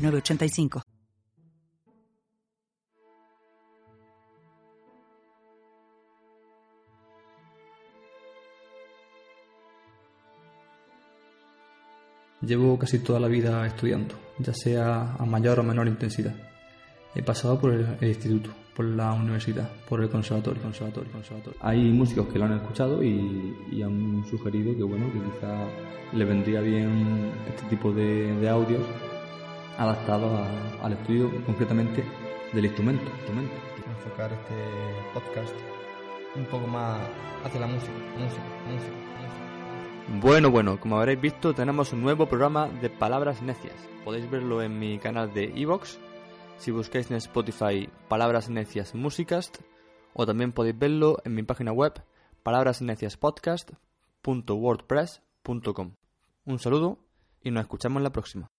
985. Llevo casi toda la vida estudiando, ya sea a mayor o menor intensidad. He pasado por el, instituto, por la universidad, por el conservatorio, conservatorio, conservatorio. Hay músicos que lo han escuchado y, han sugerido que bueno, que quizá le vendría bien este tipo de, de audios adaptado al estudio concretamente del instrumento. instrumento. Enfocar este podcast un poco más hacia la música, música, música, música. Bueno, bueno, como habréis visto, tenemos un nuevo programa de palabras necias. Podéis verlo en mi canal de Evox, si buscáis en Spotify Palabras Necias Musicast, o también podéis verlo en mi página web palabrasneciaspodcast.wordpress.com. Un saludo y nos escuchamos la próxima.